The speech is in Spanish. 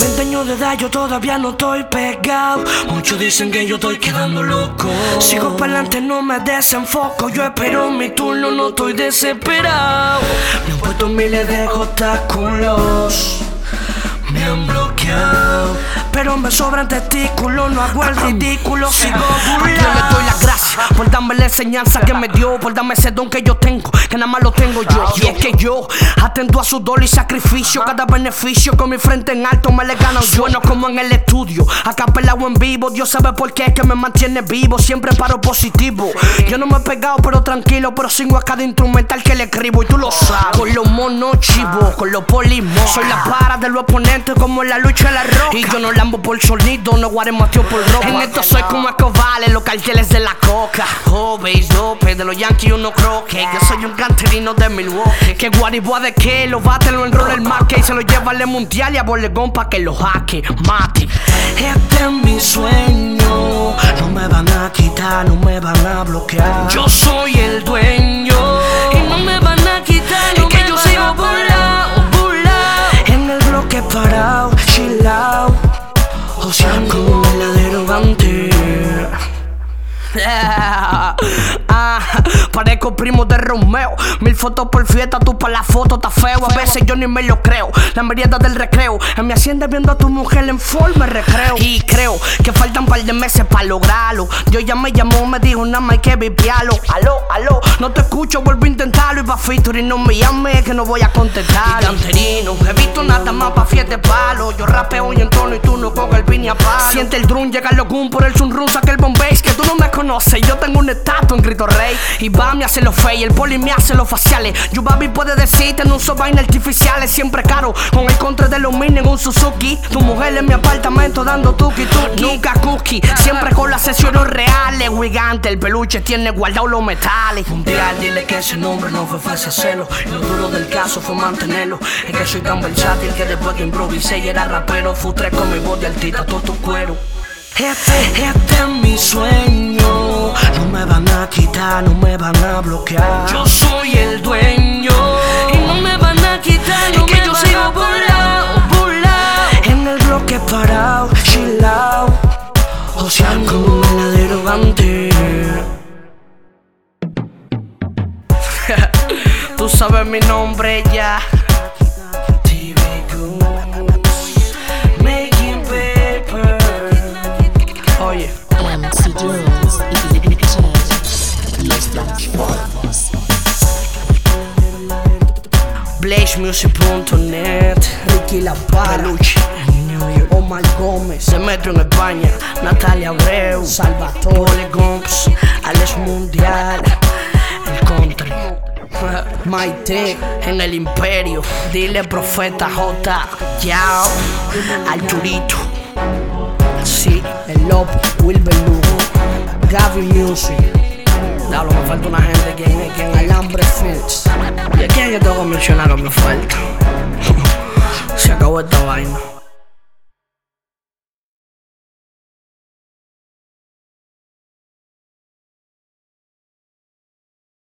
20 años de edad, yo todavía no estoy pegado. Muchos dicen que yo estoy quedando loco. Sigo para adelante, no me desenfoco. Yo espero mi turno, no estoy desesperado. Me han puesto miles de obstáculos. Me han bloqueado. Pero me sobran testículos, no hago el ridículo, sigo burlado. le doy las gracias por darme la enseñanza que me dio, por darme ese don que yo tengo, que nada más lo tengo yo. Y es que yo atento a su dolor y sacrificio, cada beneficio con mi frente en alto me le gano yo. No como en el estudio, acá pelado en vivo, Dios sabe por qué es que me mantiene vivo, siempre paro positivo. Yo no me he pegado, pero tranquilo, pero sigo a cada instrumental que le escribo y tú lo sabes. Con los monos chivos, con los polimos, soy la para de los oponentes como en la lucha de la roca. Y yo no por sonido, no guaremateo por ropa. En esto soy como Escobar, en los carteles de la coca. Veis dope, de los Yankees uno croque. Yo soy un canterino de Milwaukee. Que guariboa de que lo bate, lo enrola el marque y se lo lleva al mundial y a Bolegón pa' que lo hacke, mate. Este es mi sueño, no me van a quitar, no me van a bloquear. Yo soy el dueño y no me van yeah. I ah. Parezco primo de Romeo. Mil fotos por fiesta, tú para la foto está feo. A veces yo ni me lo creo. La merienda del recreo. En mi hacienda viendo a tu mujer en forma recreo. Y creo que faltan un par de meses para lograrlo. Yo ya me llamó, me dijo nada más hay que vipiarlo. Aló, aló, no te escucho, vuelvo a intentarlo. Y pa' featuring no me llame que no voy a contestar. Canterino, he visto nada más pa' fiesta de palo. Yo rapeo y entono y tú no coges el piña palo. Siente el drum, llega el locum por el sunrun, saca el bombay. Que tú no me conoces, yo tengo un estatua en Grito Rey. Y va me hace los fey, el poli me hace los faciales. Yo baby puede decirte, no uso vainas artificiales, siempre caro. Con el contra de los mini en un Suzuki. Tu mujer en mi apartamento dando tuki tuki. Nunca cookie, siempre con las sesiones reales. Gigante, el peluche tiene guardado los metales. Mundial, dile que ese nombre no fue fácil hacerlo. Lo duro del caso fue mantenerlo. Es que soy tan versátil que después que improvisé y era rapero, futré con mi voz de altita todo tu cuero. Este, este es mi sueño. No me van a quitar, no me van a bloquear. Yo soy el dueño. Y no me van a quitar, no es que yo sigo burlao, burlao. En el bloque parado, chill out. Joseando como un gante. Tú sabes mi nombre ya. BlazeMusic.net Ricky La Peluche Omar Gómez Demetrio en España Natalia Abreu Salvatore Gomps Alex Mundial El Country Maite en el Imperio Dile Profeta J Yao Arturito Sí, el Lopo Wilber Lugo Gaby Music Diablo, me falta una gente. ¿Quién es? ¿Quién? Alambre Films. ¿Y a quién yo tengo que mencionar me falta? Se acabó esta vaina.